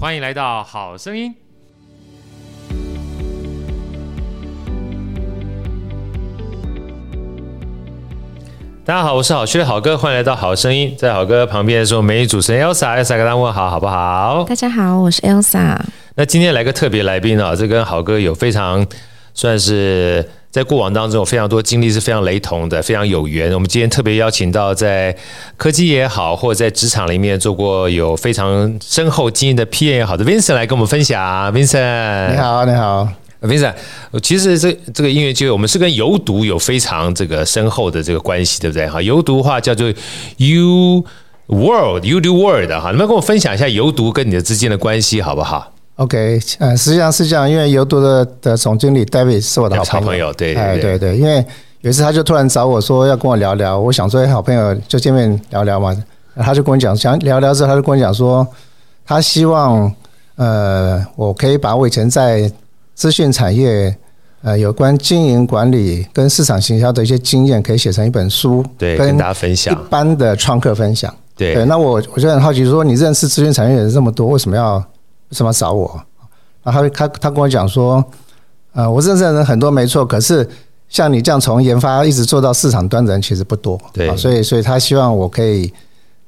欢迎来到好声音。大家好，我是好趣的好哥，欢迎来到好声音。在好哥旁边的是我们美女主持人 Elsa，Elsa 跟大家问好，好不好？大家好，我是 Elsa。那今天来个特别来宾啊，这跟好哥有非常算是。在过往当中，有非常多经历是非常雷同的，非常有缘。我们今天特别邀请到在科技也好，或者在职场里面做过有非常深厚经验的 PM 也好的 Vincent 来跟我们分享。Vincent，你好，你好，Vincent。其实这这个音乐剧，我们是跟游读有非常这个深厚的这个关系，对不对？哈，游读的话叫做 U World，You Do World 哈，能不能跟我分享一下游读跟你的之间的关系，好不好？OK，呃，实际上是这样，因为游读的的总经理 David 是我的好朋友，对，哎，对对，因为有一次他就突然找我说要跟我聊聊，我想说好朋友就见面聊聊嘛，他就跟我讲，想聊聊之后他就跟我讲说，他希望呃，我可以把我以前在资讯产业呃有关经营管理跟市场行销的一些经验，可以写成一本书，对，跟大家分享，一般的创客分享，对，对，那我我就很好奇说，你认识资讯产业的人这么多，为什么要？为什么找我？啊，他他他跟我讲说，呃，我认识的人很多没错，可是像你这样从研发一直做到市场端的人其实不多，对，所以所以他希望我可以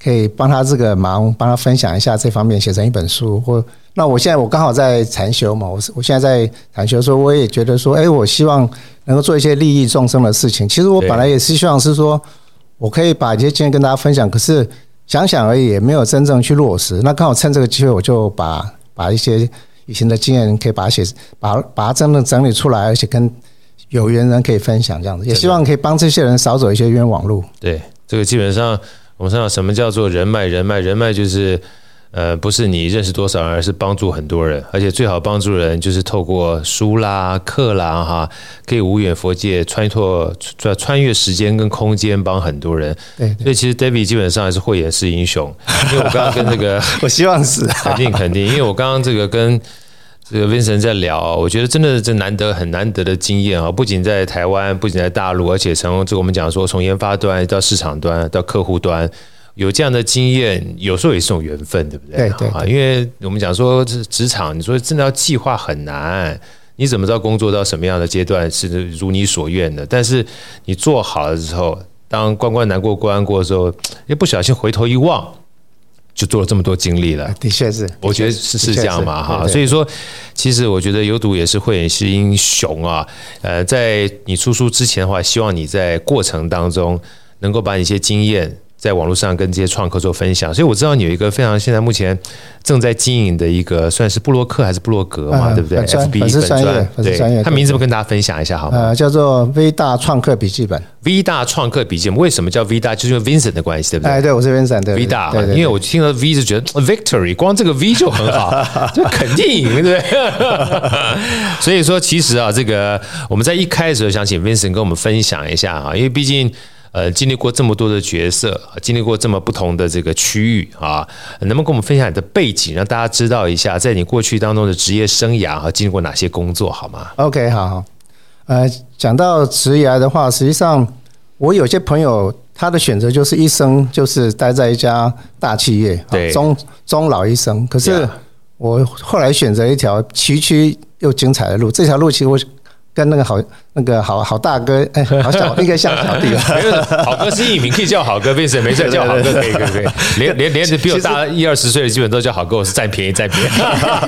可以帮他这个忙，帮他分享一下这方面，写成一本书。或那我现在我刚好在禅修嘛，我是我现在在禅修，说我也觉得说，哎，我希望能够做一些利益众生的事情。其实我本来也是希望是说我可以把一些经验跟大家分享，可是想想而已，也没有真正去落实。那刚好趁这个机会，我就把。把一些以前的经验可以把它写，把把它真的整理出来，而且跟有缘人可以分享，这样子也希望可以帮这些人少走一些冤枉路。对，这个基本上我们知道什么叫做人脉，人脉，人脉就是。呃，不是你认识多少人，而是帮助很多人，而且最好帮助人就是透过书啦、课啦，哈，可以无远佛界，穿脱、穿穿越时间跟空间，帮很多人。对，对，所以其实 David 基本上还是慧眼识英雄，因为我刚刚跟这个，我希望是肯定肯定，因为我刚刚这个跟这个 Vincent 在聊，我觉得真的是难得很难得的经验啊，不仅在台湾，不仅在大陆，而且从这个我们讲说，从研发端到市场端到客户端。有这样的经验，有时候也是种缘分，对不对？对对，对，因为我们讲说，这职场，你说真的要计划很难。你怎么知道工作到什么样的阶段是如你所愿的？但是你做好了之后，当关关难过关过的时候，一不小心回头一望，就做了这么多经历了。的确是，我觉得是是这样嘛，哈。所以说，其实我觉得有赌也是慧眼识英雄啊。呃，在你出书之前的话，希望你在过程当中能够把你一些经验。在网络上跟这些创客做分享，所以我知道你有一个非常现在目前正在经营的一个算是布洛克还是布洛格嘛，对不对？FB 粉丝专业，粉丝专页，他名字不跟大家分享一下好吗？呃，叫做 V 大创客笔记本。V 大创客笔记本为什么叫 V 大？就是因为 Vincent 的关系，对不对？哎，对，我是 Vincent 的 V 大，因为我听到 V 就觉得 Victory，光这个 V 就很好，就肯定赢，对不对？所以说，其实啊，这个我们在一开始就想请 Vincent 跟我们分享一下啊，因为毕竟。呃，经历过这么多的角色，经历过这么不同的这个区域啊，能不能跟我们分享你的背景，让大家知道一下，在你过去当中的职业生涯和经历过哪些工作，好吗？OK，好好。呃，讲到职业的话，实际上我有些朋友他的选择就是一生就是待在一家大企业，对，终终老一生。可是我后来选择一条崎岖又精彩的路，这条路其实我。跟那个好那个好好大哥哎，好小应该像小弟吧？没有，好哥是艺名，可以叫好哥，没事没事，叫好哥可以可以可以。连连连比我大一二十岁的，基本都叫好哥，我是占便宜占便宜。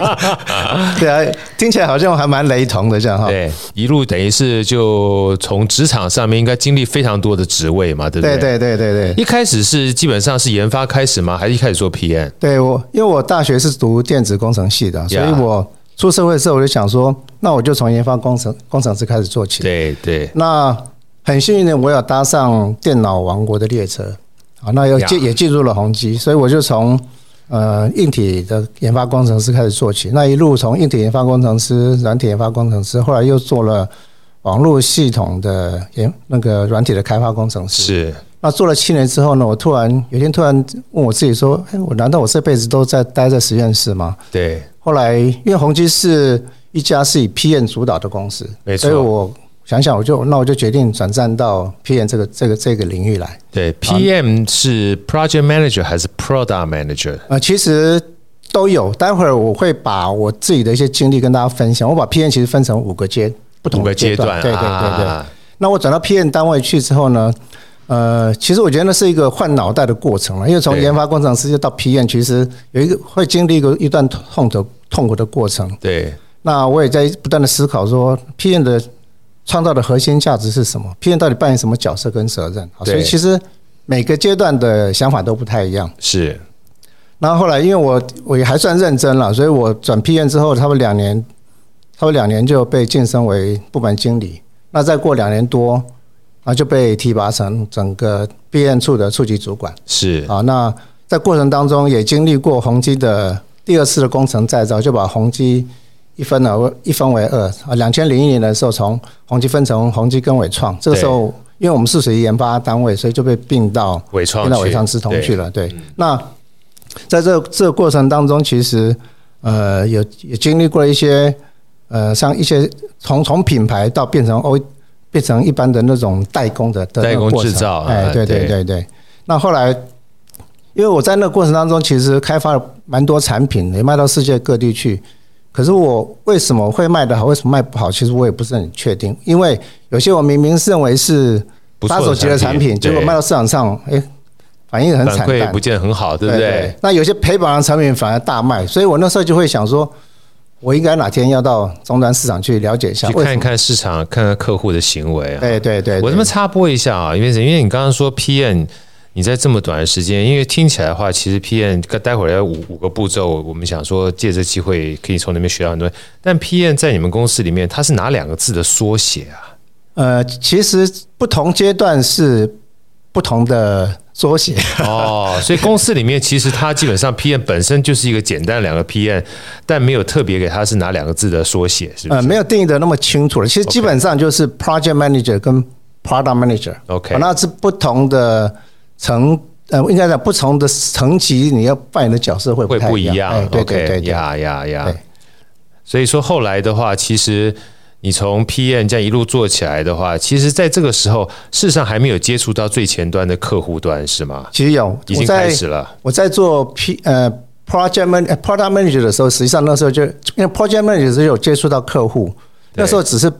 对啊，听起来好像还蛮雷同的这样哈。对，一路等于是就从职场上面应该经历非常多的职位嘛，对不对？对对对对对。一开始是基本上是研发开始吗？还是一开始做 PM？对我，因为我大学是读电子工程系的，所以我。出社会的时候，我就想说，那我就从研发工程工程师开始做起。对对。那很幸运的，我有搭上电脑王国的列车啊，那又进也进入了宏基，所以我就从呃硬体的研发工程师开始做起。那一路从硬体研发工程师、软体研发工程师，后来又做了网络系统的研那个软体的开发工程师。是。那做了七年之后呢，我突然有一天突然问我自己说：“哎，我难道我这辈子都在待在实验室吗？”对。后来，因为宏基是一家是以 PM 主导的公司，没错，所以我想想，我就那我就决定转战到 PM 这个这个这个领域来。对，PM 是 Project Manager 还是 Product Manager？呃，其实都有。待会儿我会把我自己的一些经历跟大家分享。我把 PM 其实分成五个阶不同的阶段，对对对对。那我转到 PM 单位去之后呢，呃，其实我觉得那是一个换脑袋的过程了，因为从研发工程师到批验其实有一个会经历一个一段痛的痛苦的过程。对。那我也在不断的思考说批验的创造的核心价值是什么批验到底扮演什么角色跟责任？所以其实每个阶段的想法都不太一样。是。然后后来，因为我我也还算认真了，所以我转批验之后，差不多两年，差不多两年就被晋升为部门经理。那再过两年多，然后就被提拔成整个 BN 处的处级主管。是啊，那在过程当中也经历过宏基的第二次的工程再造，就把宏基一分了，一分为二啊。两千零一年的时候，从宏基分成宏基跟伟创，这个时候因为我们是属于研发单位，所以就被并到伟创，并到伟创资通去了。对，那在这这个过程当中，其实呃有也经历过一些。呃，像一些从从品牌到变成 O，变成一般的那种代工的的代工制造，哎，对对对对。那后来，因为我在那个过程当中，其实开发了蛮多产品，也卖到世界各地去。可是我为什么会卖得好，为什么卖不好？其实我也不是很确定。因为有些我明明认为是杀手级的产品，结果卖到市场上，哎，反应很惨淡，不见很好，对不对？那有些赔本的产品反而大卖，所以我那时候就会想说。我应该哪天要到终端市场去了解一下，去看一看市场，看看客户的行为啊。对对对，我这么插播一下啊，因为因为你刚刚说 PM，你在这么短的时间，因为听起来的话，其实 PM 待会儿要五五个步骤，我们想说借这机会可以从那边学到很多。但 PM 在你们公司里面，它是哪两个字的缩写啊？呃，其实不同阶段是不同的。缩写哦，所以公司里面其实它基本上 PM 本身就是一个简单两个 PM，但没有特别给它是哪两个字的缩写，是不是？呃，没有定义的那么清楚了。其实基本上就是 Project Manager 跟 Product Manager。OK，那是不同的层，呃，应该讲不同的层级，你要扮演的角色会会不一样。哎、对对对，呀呀呀！所以说后来的话，其实。你从 PM 这样一路做起来的话，其实在这个时候，事实上还没有接触到最前端的客户端，是吗？其实有，已经开始了。我在做 P 呃 Project Man Product Manager 的时候，实际上那时候就因为 Project Manager 是有接触到客户，那时候只是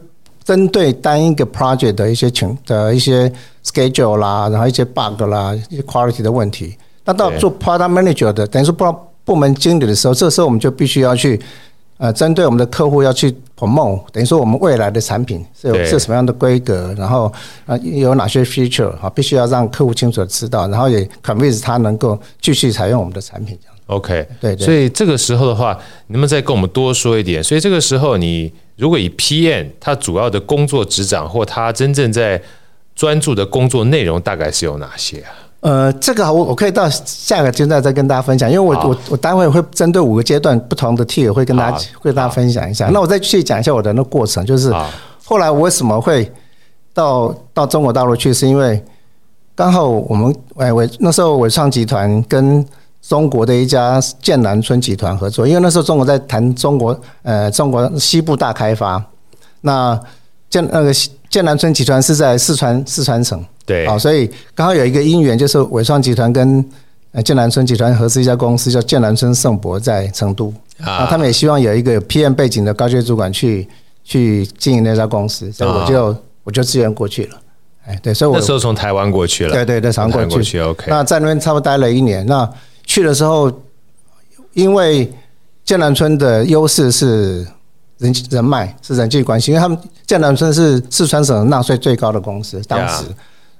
针对单一个 project 的一些情的一些 schedule 啦，然后一些 bug 啦，一些 quality 的问题。那到做 Product Manager 的，等于说部部门经理的时候，这时候我们就必须要去。呃，针对我们的客户要去 promote，等于说我们未来的产品是有是什么样的规格，然后啊有哪些 feature 啊，必须要让客户清楚的知道，然后也 convince 他能够继续采用我们的产品。这样 OK，对，对。所以这个时候的话，能不能再跟我们多说一点？所以这个时候，你如果以 PM 他主要的工作职掌或他真正在专注的工作内容，大概是有哪些啊？呃，这个我我可以到下个阶段再跟大家分享，因为我我我待会会针对五个阶段不同的 tier 会跟大家会跟大家分享一下。那我再去讲一下我的那个过程，就是后来我为什么会到到中国大陆去，是因为刚好我们哎我那时候伟创集团跟中国的一家剑南春集团合作，因为那时候中国在谈中国呃中国西部大开发，那剑那个剑南春集团是在四川四川省。对，哦，所以刚好有一个因缘，就是伟创集团跟呃剑南春集团合资一家公司，叫剑南春盛博，在成都。啊，他们也希望有一个 PM 背景的高阶主管去去经营那家公司，所以我就我就自愿过去了。哎，对，所以我那时候从台湾过去了，对对对，台湾过去，OK。那在那边差不多待了一年，那去的时候，因为剑南春的优势是人人脉，是人际关系，因为他们剑南春是四川省纳税最高的公司，当时。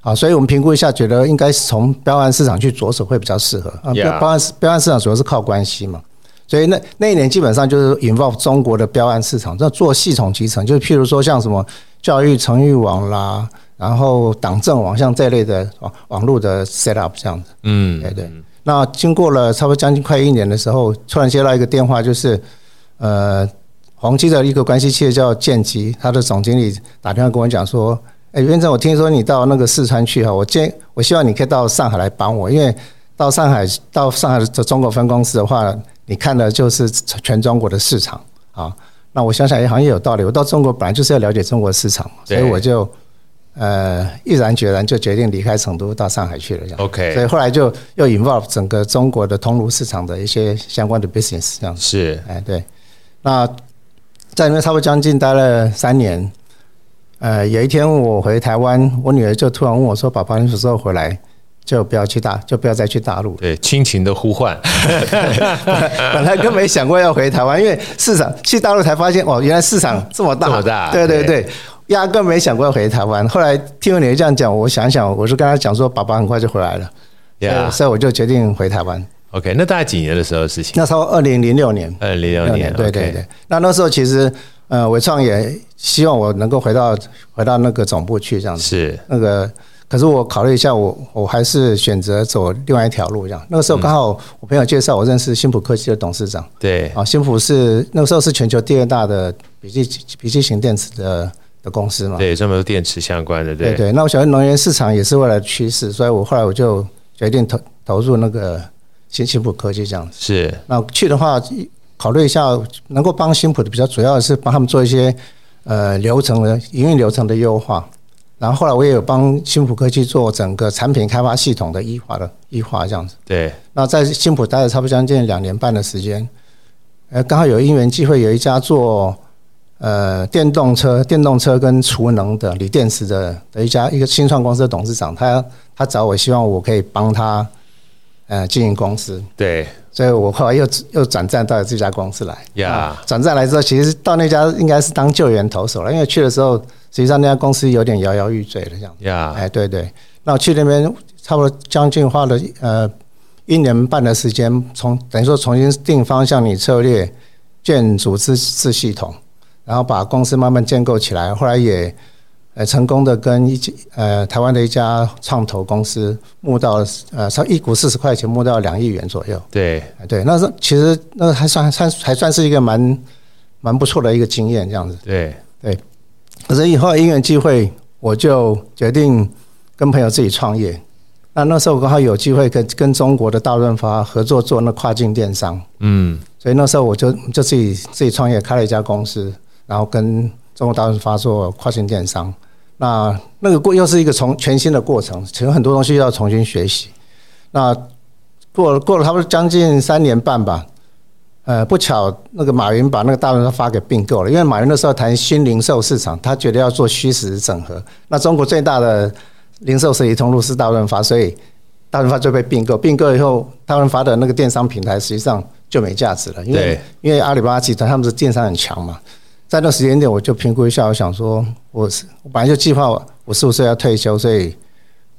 啊，所以我们评估一下，觉得应该是从标案市场去着手会比较适合啊。标标案标案市场主要是靠关系嘛，所以那那一年基本上就是 involve 中国的标案市场，要做系统集成，就是譬如说像什么教育城域网啦，然后党政网像这类的网网络的 set up 这样子。嗯，对对。那经过了差不多将近快一年的时候，突然接到一个电话，就是呃，宏基的一个关系企业叫建基，他的总经理打电话跟我讲说。哎，院长，我听说你到那个四川去哈，我建我希望你可以到上海来帮我，因为到上海到上海的中国分公司的话，你看的就是全中国的市场啊。那我想想也好像也有道理，我到中国本来就是要了解中国市场，所以我就呃，毅然决然就决定离开成都到上海去了，这样。OK，所以后来就又 involve 整个中国的通路市场的一些相关的 business，这样。是，哎，对。那在那差不多将近待了三年，呃，有一天我回台湾，我女儿就突然问我说：“爸爸，你什么时候回来？就不要去大，就不要再去大陆。”对，亲情的呼唤。本来更没想过要回台湾，因为市场去大陆才发现，哦，原来市场这么大，这么大。对对对。压根没想过要回台湾，后来听我女儿这样讲，我想想，我是跟她讲说，爸爸很快就回来了，Yeah. 所以我就决定回台湾。OK，那大概几年的时候的事情？那时候二零零六年，二零零六年，对对对。那那时候其实，呃，伟创也希望我能够回到回到那个总部去这样子。是那个，可是我考虑一下，我我还是选择走另外一条路这样。那个时候刚好我朋友介绍我认识新普科技的董事长，对啊，新普是那个时候是全球第二大的笔记笔记型电池的。的公司嘛，对，专门电池相关的，对对，对。那我晓得能源市场也是未来的趋势，所以我后来我就决定投投入那个新新普科技这样子。是，那去的话，考虑一下能够帮新普的比较主要的是帮他们做一些呃流程的营运流程的优化，然后后来我也有帮新普科技做整个产品开发系统的优化的优化这样子。对。那在新普待了差不多将近两年半的时间，呃，刚好有因缘机会有一家做。呃，电动车、电动车跟储能的锂电池的的一家一个新创公司的董事长，他他找我，希望我可以帮他呃经营公司。对，所以我后来又又转战到这家公司来。呀，转战来之后，其实到那家应该是当救援投手了，因为去的时候，实际上那家公司有点摇摇欲坠的这样。呀，哎，对对，那我去那边差不多将近花了呃一年半的时间，从等于说重新定方向、拟策略、建组织制系统。然后把公司慢慢建构起来，后来也呃成功的跟一呃台湾的一家创投公司募到呃超一股四十块钱募到两亿元左右。对，对，那是其实那还算算还算是一个蛮蛮不错的一个经验，这样子。对对，可是以后因缘际会，我就决定跟朋友自己创业。那那时候刚好有机会跟跟中国的大润发合作做那跨境电商。嗯，所以那时候我就就自己自己创业开了一家公司。然后跟中国大润发做跨境电商，那那个过又是一个从全新的过程，其实很多东西要重新学习。那过了过了差不多将近三年半吧，呃，不巧那个马云把那个大润发给并购了，因为马云那时候谈新零售市场，他觉得要做虚实整合。那中国最大的零售实体通路是大润发，所以大润发就被并购。并购以后，大润发的那个电商平台实际上就没价值了，因为因为阿里巴巴集团他们是电商很强嘛。在那时间点，我就评估一下，我想说，我是我本来就计划我是不是要退休，所以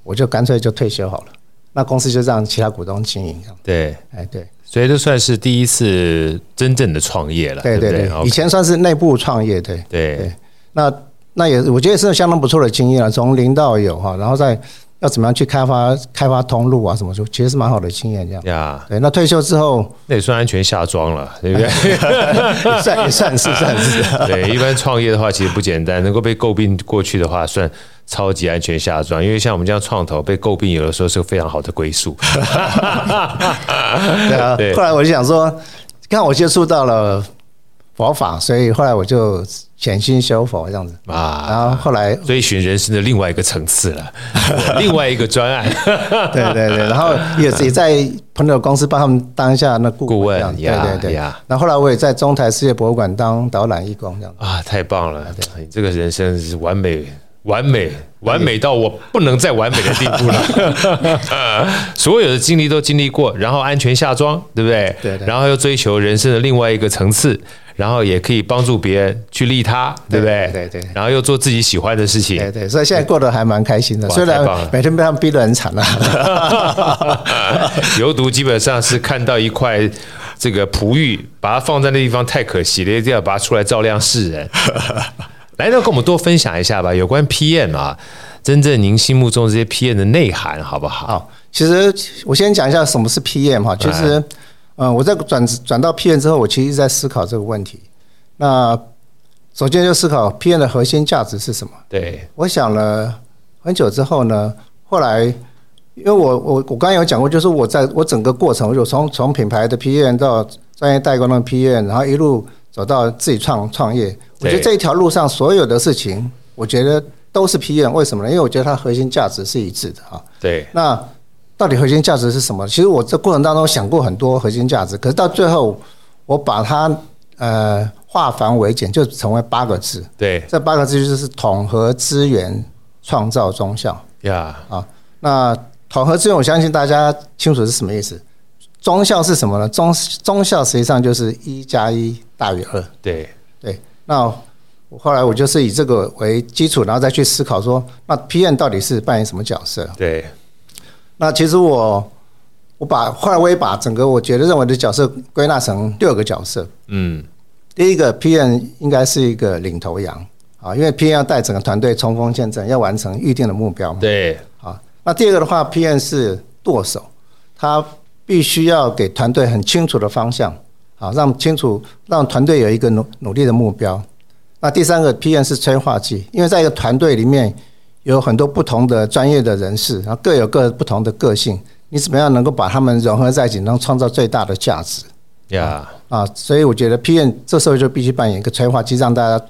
我就干脆就退休好了。那公司就让其他股东经营。对，哎对，所以这算是第一次真正的创业了。对对对，以前算是内部创业。对对，那那也我觉得是相当不错的经验了，从零到有哈，然后再。要怎么样去开发开发通路啊？什么就其实是蛮好的经验，这样。呀，对，那退休之后，那也算安全下庄了，对不对？也 算也算是算是。对，一般创业的话其实不简单，能够被诟病过去的话，算超级安全下庄。因为像我们这样创投被诟病，有的时候是个非常好的归宿。对啊，后来我就想说，刚好我接触到了。佛法，所以后来我就潜心修佛这样子啊，然后后来追寻人生的另外一个层次了，另外一个专案，对对对，然后也也在朋友公司帮他们当一下那顾问，这样，对对对，然后后来我也在中台世界博物馆当导览义工这样啊，太棒了，你这个人生是完美。完美，完美到我不能再完美的地步了。所有的经历都经历过，然后安全下庄，对不对？对，对。然后又追求人生的另外一个层次，然后也可以帮助别人去利他，对不对？对对。然后又做自己喜欢的事情，对对。所以现在过得还蛮开心的，虽然每天被他们逼得很惨啊。油毒基本上是看到一块这个璞玉，把它放在那地方太可惜了，一定要把它出来照亮世人。来，那跟我们多分享一下吧，有关 PM 啊，真正您心目中这些 PM 的内涵，好不好？好，其实我先讲一下什么是 PM 哈。其实，嗯，我在转转到 P N 之后，我其实一直在思考这个问题。那首先就思考 P N 的核心价值是什么？对，我想了很久之后呢，后来因为我我我刚才有讲过，就是我在我整个过程，我就从从品牌的 P N 到专业代工的 P N，然后一路走到自己创创业。我觉得这一条路上所有的事情，我觉得都是 P N 为什么呢？因为我觉得它核心价值是一致的啊。对。那到底核心价值是什么？其实我这过程当中想过很多核心价值，可是到最后我把它呃化繁为简，就成为八个字。对。这八个字就是统合资源，创造中效。呀。啊，那统合资源，我相信大家清楚是什么意思。中效是什么呢？中中效实际上就是一加一大于二。对对。那后来我就是以这个为基础，然后再去思考说，那 PM 到底是扮演什么角色？对。那其实我我把后来我也把整个我觉得认为的角色归纳成六个角色。嗯。第一个 P N 应该是一个领头羊啊，因为 P N 要带整个团队冲锋陷阵，要完成预定的目标。对。啊，那第二个的话，P N 是舵手，他。必须要给团队很清楚的方向，好，让清楚让团队有一个努努力的目标。那第三个 P N 是催化剂，因为在一个团队里面有很多不同的专业的人士，然后各有各不同的个性，你怎么样能够把他们融合在一起，能创造最大的价值？呀，啊，所以我觉得 PM 这时候就必须扮演一个催化剂，让大家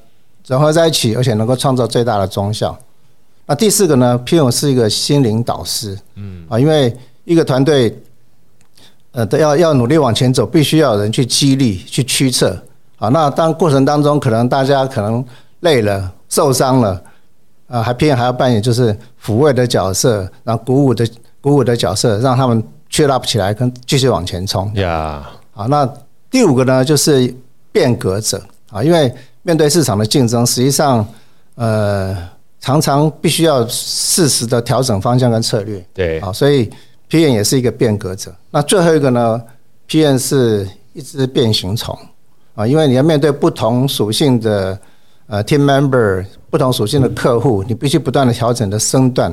融合在一起，而且能够创造最大的综效。那第四个呢，PM 是一个心灵导师，嗯，啊，因为一个团队。呃，都要要努力往前走，必须要有人去激励、去驱策。啊，那当过程当中，可能大家可能累了、受伤了，啊，还偏还要扮演就是抚慰的角色，然后鼓舞的鼓舞的角色，让他们 cheer up 起来，跟继续往前冲。呀，好，那第五个呢，就是变革者啊，因为面对市场的竞争，实际上呃，常常必须要适时的调整方向跟策略。对，啊，所以。P N 也是一个变革者。那最后一个呢，P N 是一只变形虫啊，因为你要面对不同属性的呃 team member，不同属性的客户，你必须不断的调整的身段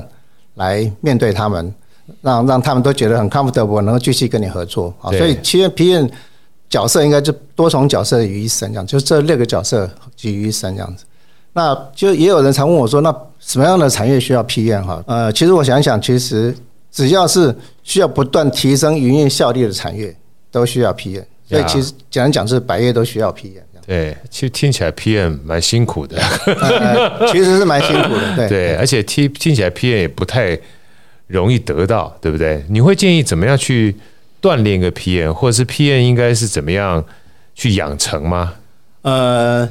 来面对他们，让让他们都觉得很 comfortable，能够继续跟你合作啊。所以 PM 角色应该就多重角色于一身，这样就这六个角色集于一身这样子。那就也有人常问我说，那什么样的产业需要 PM 哈？呃，其实我想想，其实。只要是需要不断提升营运效率的产业，都需要 PM。所以其实简单讲，是百业都需要 PM。对，其实听起来 PM 蛮辛苦的。其实是蛮辛苦的，对。对，而且听听起来 PM 也不太容易得到，对不对？你会建议怎么样去锻炼一个 PM，或者是 PM 应该是怎么样去养成吗？呃，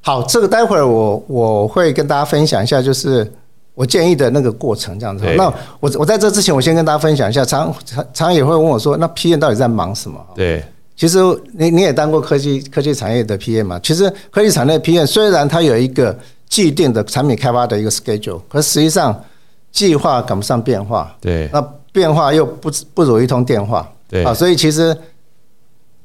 好，这个待会儿我我会跟大家分享一下，就是。我建议的那个过程这样子。那我我在这之前，我先跟大家分享一下。常常常也会问我说：“那 PM 到底在忙什么？”对，其实你你也当过科技科技产业的 PM 嘛？其实科技产业 PM 虽然它有一个既定的产品开发的一个 schedule，可实际上计划赶不上变化。对，那变化又不不如一通电话。对啊，所以其实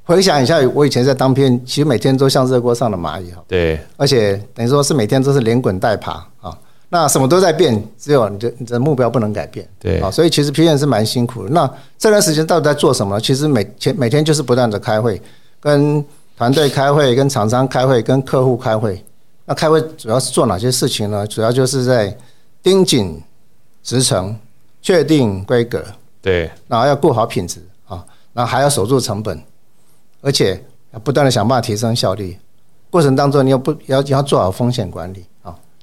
回想一下，我以前在当 PM，其实每天都像热锅上的蚂蚁哈。对，而且等于说是每天都是连滚带爬啊。那什么都在变，只有你的你的目标不能改变。对啊，所以其实 PM 是蛮辛苦的。那这段时间到底在做什么？其实每天每天就是不断的开会，跟团队开会，跟厂商开会，跟客户开会。那开会主要是做哪些事情呢？主要就是在盯紧职程，确定规格。对，然后要顾好品质啊，然后还要守住成本，而且要不断的想办法提升效率。过程当中你要不要要做好风险管理啊？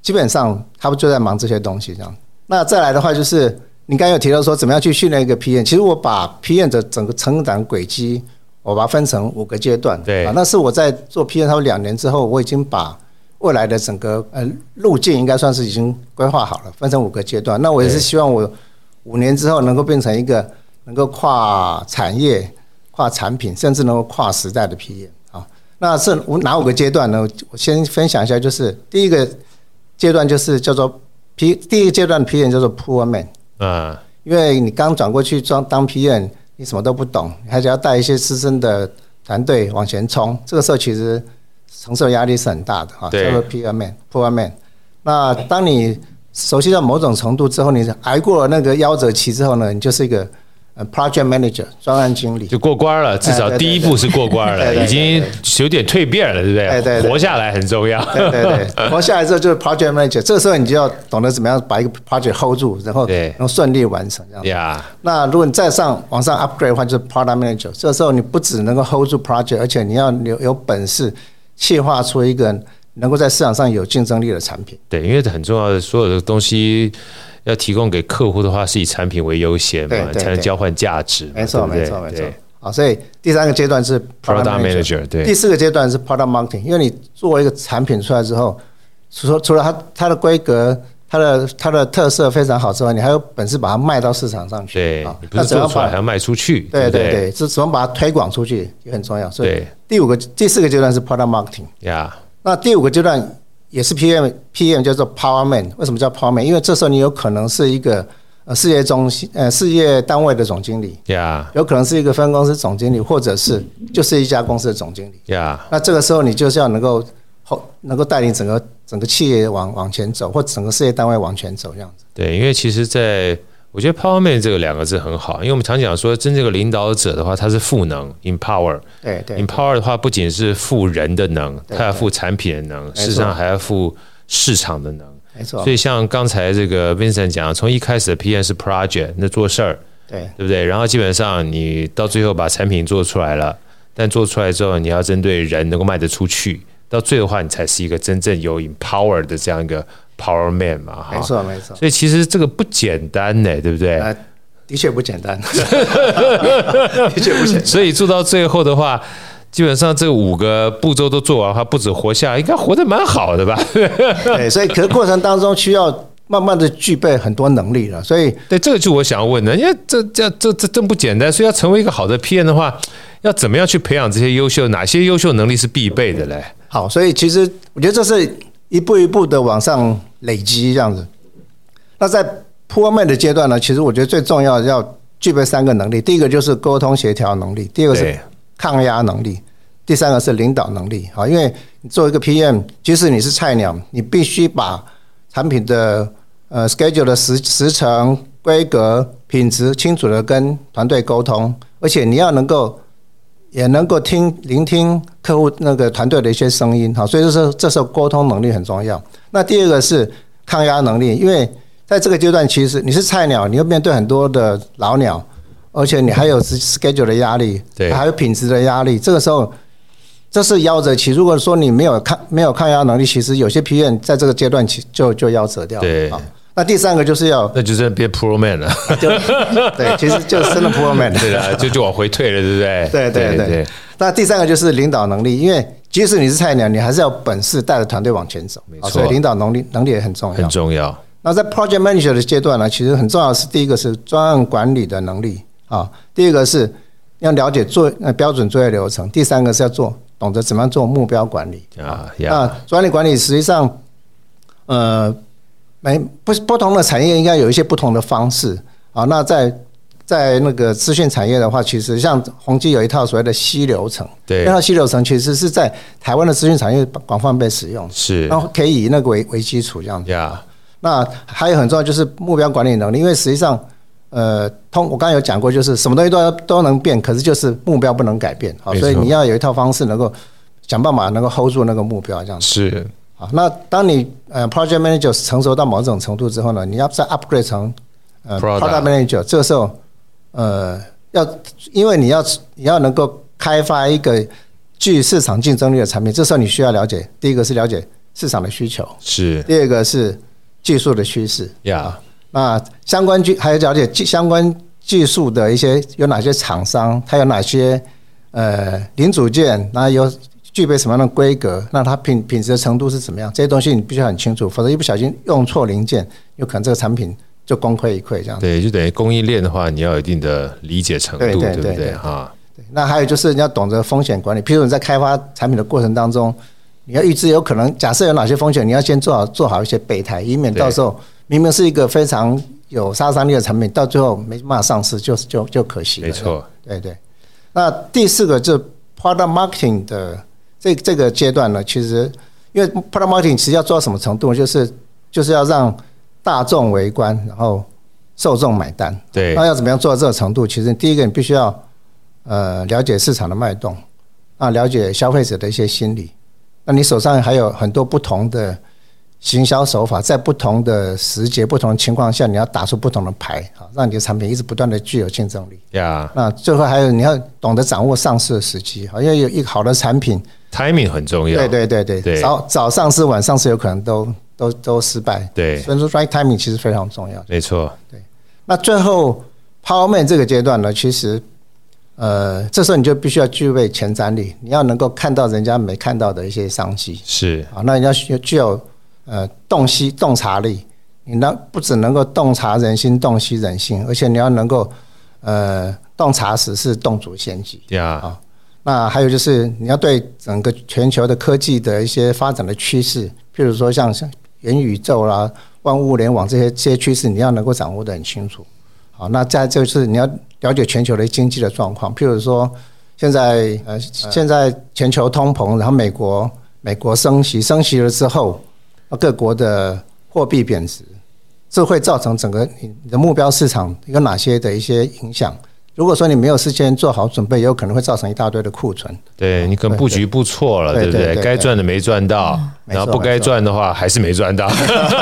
基本上，他们就在忙这些东西这样。那再来的话，就是你刚才有提到说，怎么样去训练一个 PM？其实我把 PM 的整个成长轨迹，我把它分成五个阶段。对啊，那是我在做 PM 差不多两年之后，我已经把未来的整个呃路径应该算是已经规划好了，分成五个阶段。那我也是希望我五年之后能够变成一个能够跨产业、跨产品，甚至能够跨时代的 PM 啊。那是哪五个阶段呢？我先分享一下，就是第一个。阶段就是叫做 P，第一个阶段的 PM 叫做 Poor Man，嗯，因为你刚转过去装当 PM，你什么都不懂，你还是要带一些资深的团队往前冲，这个时候其实承受压力是很大的哈，叫做 Poor Man，Poor Man。那当你熟悉到某种程度之后，你挨过了那个夭折期之后呢，你就是一个。呃，project manager 专案经理就过关了，至少第一步是过关了，已经有点蜕变了，对不对？对对，活下来很重要。对对对，活下来之后就是 project manager，这个时候你就要懂得怎么样把一个 project hold 住，然后能顺利完成这样。呀，那如果你再上往上 upgrade 的话，就是 product manager，这个时候你不只能够 hold 住 project，而且你要有有本事企划出一个能够在市场上有竞争力的产品。对，因为很重要的，所有的东西要提供给客户的话，是以产品为优先嘛，才能交换价值。没错，没错，没错。好，所以第三个阶段是 product manager，对。第四个阶段是 product marketing，因为你做一个产品出来之后，除除了它它的规格。它的它的特色非常好之外，你还有本事把它卖到市场上去。对，你不是做出来还要卖出去。对对对，是怎么把它推广出去也很重要。所以第五个、第四个阶段是 product marketing。呀，那第五个阶段也是 PM，PM 叫做 power man。为什么叫 power man？因为这时候你有可能是一个呃事业中心呃事业单位的总经理。呀，有可能是一个分公司总经理，或者是就是一家公司的总经理。呀，那这个时候你就是要能够。后能够带领整个整个企业往往前走，或整个事业单位往前走这样子。对，因为其实在我觉得 “power man” 这个两个字很好，因为我们常讲说，真正的领导者的话，他是赋能 （empower）。对对。empower 的话，不仅是赋人的能，他要赋产品的能，事实上还要赋市场的能。没错。所以像刚才这个 Vincent 讲，从一开始的 PM 是 project，那做事儿，对对不对？然后基本上你到最后把产品做出来了，但做出来之后，你要针对人能够卖得出去。到最后的话，你才是一个真正有 empower 的这样一个 power man 嘛？没错，没错。所以其实这个不简单呢，对不对？呃，的确不简单，的确不简单。所以做到最后的话，基本上这五个步骤都做完的话，不止活下来，应该活得蛮好的吧？对，所以可是过程当中需要慢慢的具备很多能力了。所以，对，这个就我想要问的，因为这这这这真不简单。所以要成为一个好的 PM 的话，要怎么样去培养这些优秀？哪些优秀能力是必备的嘞？好，所以其实我觉得这是一步一步的往上累积这样子。那在 Power Man 的阶段呢，其实我觉得最重要要具备三个能力。第一个就是沟通协调能力，第二个是抗压能力，第三个是领导能力。好，因为你做一个 PM，即使你是菜鸟，你必须把产品的呃 schedule 的时时程、规格、品质清楚的跟团队沟通，而且你要能够。也能够听聆听客户那个团队的一些声音，好，所以就是这时候沟通能力很重要。那第二个是抗压能力，因为在这个阶段，其实你是菜鸟，你要面对很多的老鸟，而且你还有 schedule 的压力，对，还有品质的压力。这个时候，这是夭折期。如果说你没有抗没有抗压能力，其实有些 PM 在这个阶段其就就夭折掉了。对。那第三个就是要，那就是变 Pro Man 了，就 对，其实就是真的 Pro Man，对的，就就往回退了，对不对？对对对，对。那第三个就是领导能力，因为即使你是菜鸟，你还是要本事带着团队往前走，没错。所以领导能力能力也很重要，很重要。那在 Project Manager 的阶段呢，其实很重要的是第一个是专案管理的能力啊，第二个是要了解做呃标准作业流程，第三个是要做懂得怎么样做目标管理啊。那专案管理实际上，呃。没不不同的产业应该有一些不同的方式啊。那在在那个资讯产业的话，其实像宏基有一套所谓的吸流程，对，那套吸流程其实是在台湾的资讯产业广泛被使用，是，然后可以以那个为为基础这样子。Yeah. 那还有很重要就是目标管理能力，因为实际上，呃，通我刚才有讲过，就是什么东西都要都能变，可是就是目标不能改变啊。所以你要有一套方式能够想办法能够 hold 住那个目标这样子。是。那当你呃 project manager 成熟到某种程度之后呢，你要再 upgrade 成呃 product manager，这个时候呃要因为你要你要能够开发一个具市场竞争力的产品，这时候你需要了解第一个是了解市场的需求，是。第二个是技术的趋势，呀，那相关技还有了解技相关技术的一些有哪些厂商，它有哪些呃零组件，那有。具备什么样的规格？那它品品质的程度是怎么样？这些东西你必须很清楚，否则一不小心用错零件，有可能这个产品就功亏一篑。这样对，就等于供应链的话，你要有一定的理解程度，对，对，对，对不对？哈。那还有就是你要懂得风险管理，譬如你在开发产品的过程当中，你要预知有可能假设有哪些风险，你要先做好做好一些备胎，以免到时候明明是一个非常有杀伤力的产品，到最后没办法上市，就就就可惜了。没错，对对。那第四个就是 product marketing 的。这这个阶段呢，其实因为 product marketing 其实要做到什么程度，就是就是要让大众围观，然后受众买单。对。那要怎么样做到这个程度？其实第一个，你必须要呃了解市场的脉动，啊，了解消费者的一些心理。那你手上还有很多不同的。行销手法在不同的时节、不同的情况下，你要打出不同的牌，啊，让你的产品一直不断的具有竞争力。呀，那最后还有你要懂得掌握上市的时机，好，像有一个好的产品，timing 很重要。对对对对，对早早上是晚上是有可能都都都失败。对，所以说 right timing 其实非常重要。没错。对，那最后 Power Man 这个阶段呢，其实呃，这时候你就必须要具备前瞻力，你要能够看到人家没看到的一些商机。是啊，那你要具有呃洞悉洞察力，你那不只能够洞察人心、洞悉人性，而且你要能够呃洞察时事、洞烛先机。对啊。啊。那还有就是，你要对整个全球的科技的一些发展的趋势，譬如说像像元宇宙啦、万物联网这些这些趋势，你要能够掌握的很清楚。好，那再就是你要了解全球的经济的状况，譬如说现在呃现在全球通膨，然后美国美国升息，升息了之后，各国的货币贬值，这会造成整个你的目标市场有哪些的一些影响？如果说你没有事先做好准备，有可能会造成一大堆的库存。对，你可能布局布错了，对不对？该赚的没赚到，然后不该赚的话还是没赚到，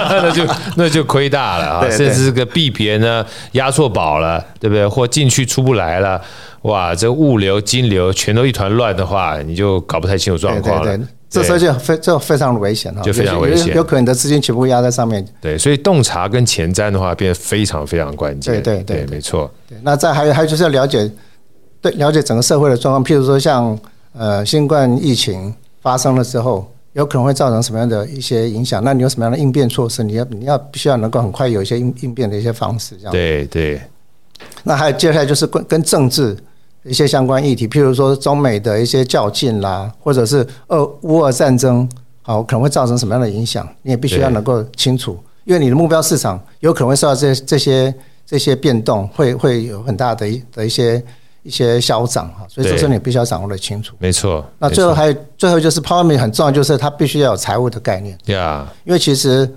那就那就亏大了啊！甚至这个币别呢压错宝了，对不对？或进去出不来了，哇，这物流、金流全都一团乱的话，你就搞不太清楚状况了。这时候就非就非常危险哈，就非常危险，有可能你的资金全部压在上面。对，所以洞察跟前瞻的话变得非常非常关键。对对对，没错。对，那再还有还有就是要了解，对，了解整个社会的状况。譬如说像呃新冠疫情发生了之后，有可能会造成什么样的一些影响？那你有什么样的应变措施？你要你要必须要能够很快有一些应应变的一些方式，这样。对对。那还有接下来就是跟跟政治。一些相关议题，譬如说中美的一些较劲啦，或者是俄乌俄战争，好，可能会造成什么样的影响，你也必须要能够清楚，因为你的目标市场有可能会受到这这些这些变动，会会有很大的一的一些一些消长哈，所以这时候你必须要掌握的清楚。没错。那最后还有最后就是 Power Man 很重要，就是它必须要有财务的概念。对啊。因为其实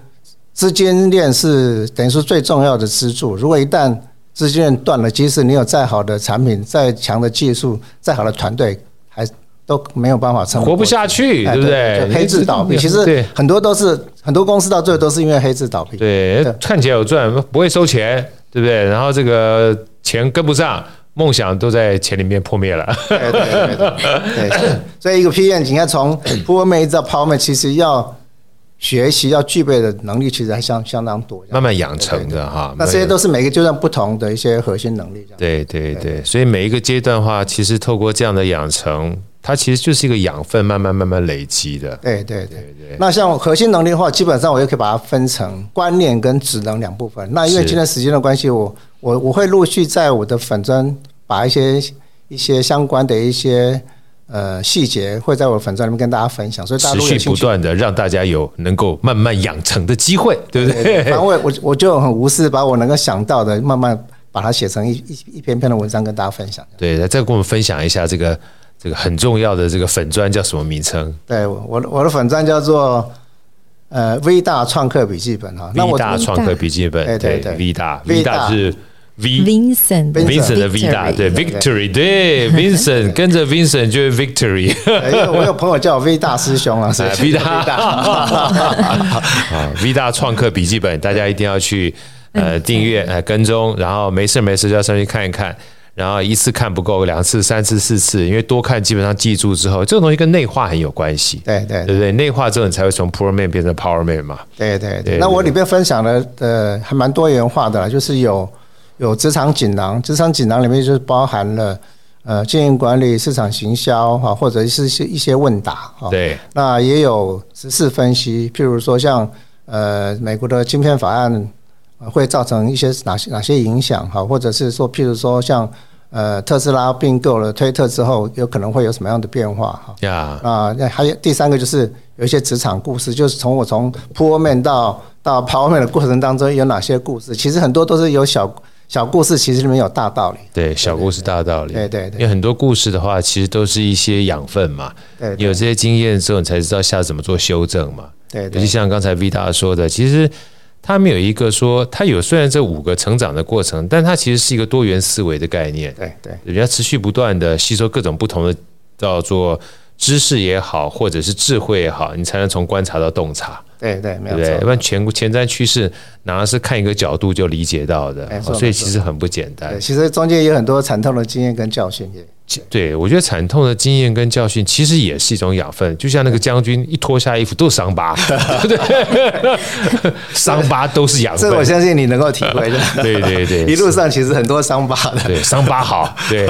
资金链是等于说最重要的支柱，如果一旦资金链断了，即使你有再好的产品、再强的技术、再好的团队，还都没有办法撑活不下去，对不对？黑字倒闭，其实很多都是很多公司到最后都是因为黑字倒闭。对，看起来有赚，不会收钱，对不对？然后这个钱跟不上，梦想都在钱里面破灭了。对对对 对，所以一个 PM，你看从 Power Man 到 Power Man，其实要。学习要具备的能力其实还相相当多，慢慢养成的哈。那这些都是每个阶段不同的一些核心能力。对对对，所以每一个阶段的话，其实透过这样的养成，它其实就是一个养分，慢慢慢慢累积的。对对对对。那像核心能力的话，基本上我也可以把它分成观念跟职能两部分。那因为今天时间的关系，我我我会陆续在我的粉专把一些一些相关的一些。呃，细节会在我粉专里面跟大家分享，所以大家持续不断的让大家有能够慢慢养成的机会，对不对？对对对，反正我我我就很无私，把我能够想到的，慢慢把它写成一一一篇篇的文章跟大家分享。对，再跟我们分享一下这个这个很重要的这个粉砖叫什么名称？对，我的我的粉砖叫做呃 V 大创客笔记本哈，V 大创客笔记本，对对对，V 大 V 大是。Vincent Vincent 的 V 大对 Victory 对 Vincent 跟着 Vincent 就是 Victory。我有朋友叫我 V 大师兄啊，V 大 V 大创客笔记本，大家一定要去呃订阅呃跟踪，然后没事没事就要上去看一看，然后一次看不够，两次、三次、四次，因为多看基本上记住之后，这个东西跟内化很有关系。对对对不对？内化之后你才会从 Poor Man 变成 Power Man 嘛。对对对。那我里边分享的呃还蛮多元化的，就是有。有职场锦囊，职场锦囊里面就是包含了呃经营管理、市场行销哈，或者是一些一些问答哈。对。那也有时事分析，譬如说像呃美国的晶片法案会造成一些哪些哪些影响哈，或者是说譬如说像呃特斯拉并购了推特之后，有可能会有什么样的变化哈。呀。啊，那还有第三个就是有一些职场故事，就是从我从 Poor Man 到到 Power Man 的过程当中有哪些故事？其实很多都是有小。小故事其实里面有大道理。对，小故事大道理。对对对，因为很多故事的话，其实都是一些养分嘛。对，你有这些经验之后，你才知道下次怎么做修正嘛。对，尤其像刚才 V 大说的，其实他们有一个说他有，虽然这五个成长的过程，但他其实是一个多元思维的概念。对对，人家持续不断的吸收各种不同的叫做知识也好，或者是智慧也好，你才能从观察到洞察。对对，没有错。对，要不然前前瞻趋势哪是看一个角度就理解到的？所以其实很不简单。其实中间有很多惨痛的经验跟教训也。对，我觉得惨痛的经验跟教训其实也是一种养分，就像那个将军一脱下衣服都是伤疤，对，伤疤都是养分。这我相信你能够体会的。对对对，一路上其实很多伤疤的。对，伤疤好，对，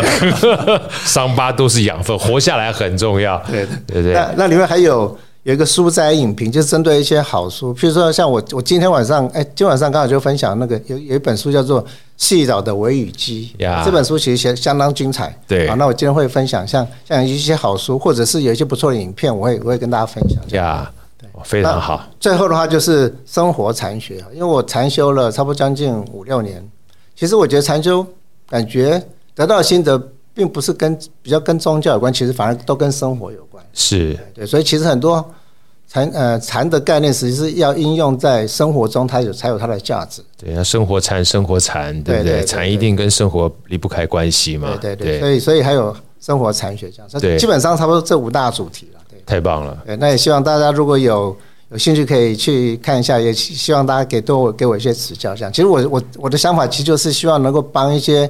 伤疤都是养分，活下来很重要。对对对。那那里面还有有一个书斋影评，就是针对一些好书，譬如说像我我今天晚上，哎，今晚上刚好就分享那个有有一本书叫做。细岛的微雨姬，yeah, 这本书其实写相当精彩。对，好，那我今天会分享像像一些好书，或者是有一些不错的影片，我会我会跟大家分享。呀，对，非常好。最后的话就是生活禅学，因为我禅修了差不多将近五六年，其实我觉得禅修感觉得到心得，并不是跟比较跟宗教有关，其实反而都跟生活有关。是，对，所以其实很多。禅呃禅的概念，实际是要应用在生活中，它有才有它的价值。对，要生活禅，生活禅，对不对？禅一定跟生活离不开关系嘛。对对对，所以所以还有生活禅学这样。对，基本上差不多这五大主题了。对，太棒了。对，那也希望大家如果有有兴趣，可以去看一下，也希望大家给多给我一些指教。这样，其实我我我的想法，其实就是希望能够帮一些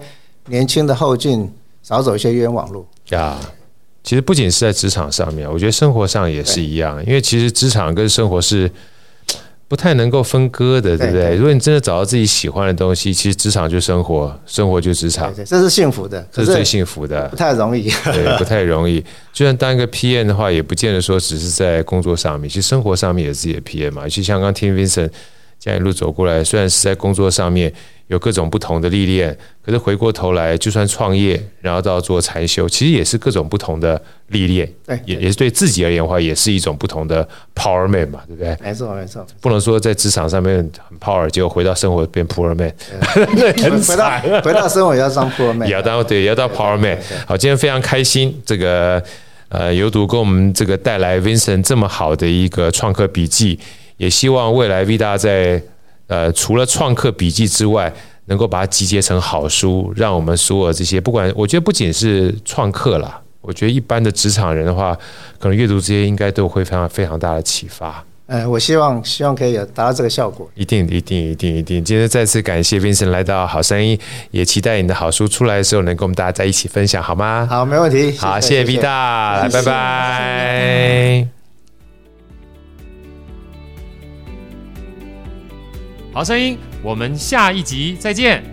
年轻的后进少走一些冤枉路。呀。其实不仅是在职场上面，我觉得生活上也是一样。因为其实职场跟生活是不太能够分割的，对不对？如果你真的找到自己喜欢的东西，其实职场就生活，生活就职场，这是幸福的，这是最幸福的，不太容易，对，不太容易。就算当一个 PM 的话，也不见得说只是在工作上面，其实生活上面也是自己的 PM 嘛。就像刚刚听 Vincent 这样一路走过来，虽然是在工作上面。有各种不同的历练，可是回过头来，就算创业，然后到做禅修，其实也是各种不同的历练。对，也也是对自己而言的话，也是一种不同的 power man 嘛，对不对？没错，没错。不能说在职场上面很 power，结果回到生活变 poor man，很回到回到生活也要当 poor man，也要当对，也要当 power man。好，今天非常开心，这个呃，有读给我们这个带来 Vincent 这么好的一个创客笔记，也希望未来 V 大在。呃，除了创客笔记之外，能够把它集结成好书，让我们所有这些，不管我觉得不仅是创客啦，我觉得一般的职场人的话，可能阅读这些应该都会非常非常大的启发。呃，我希望希望可以有达到这个效果。一定一定一定一定。今天再次感谢 Vincent 来到好声音，也期待你的好书出来的时候，能跟我们大家在一起分享，好吗？好，没问题。好，谢谢 V 大，拜拜。好声音，我们下一集再见。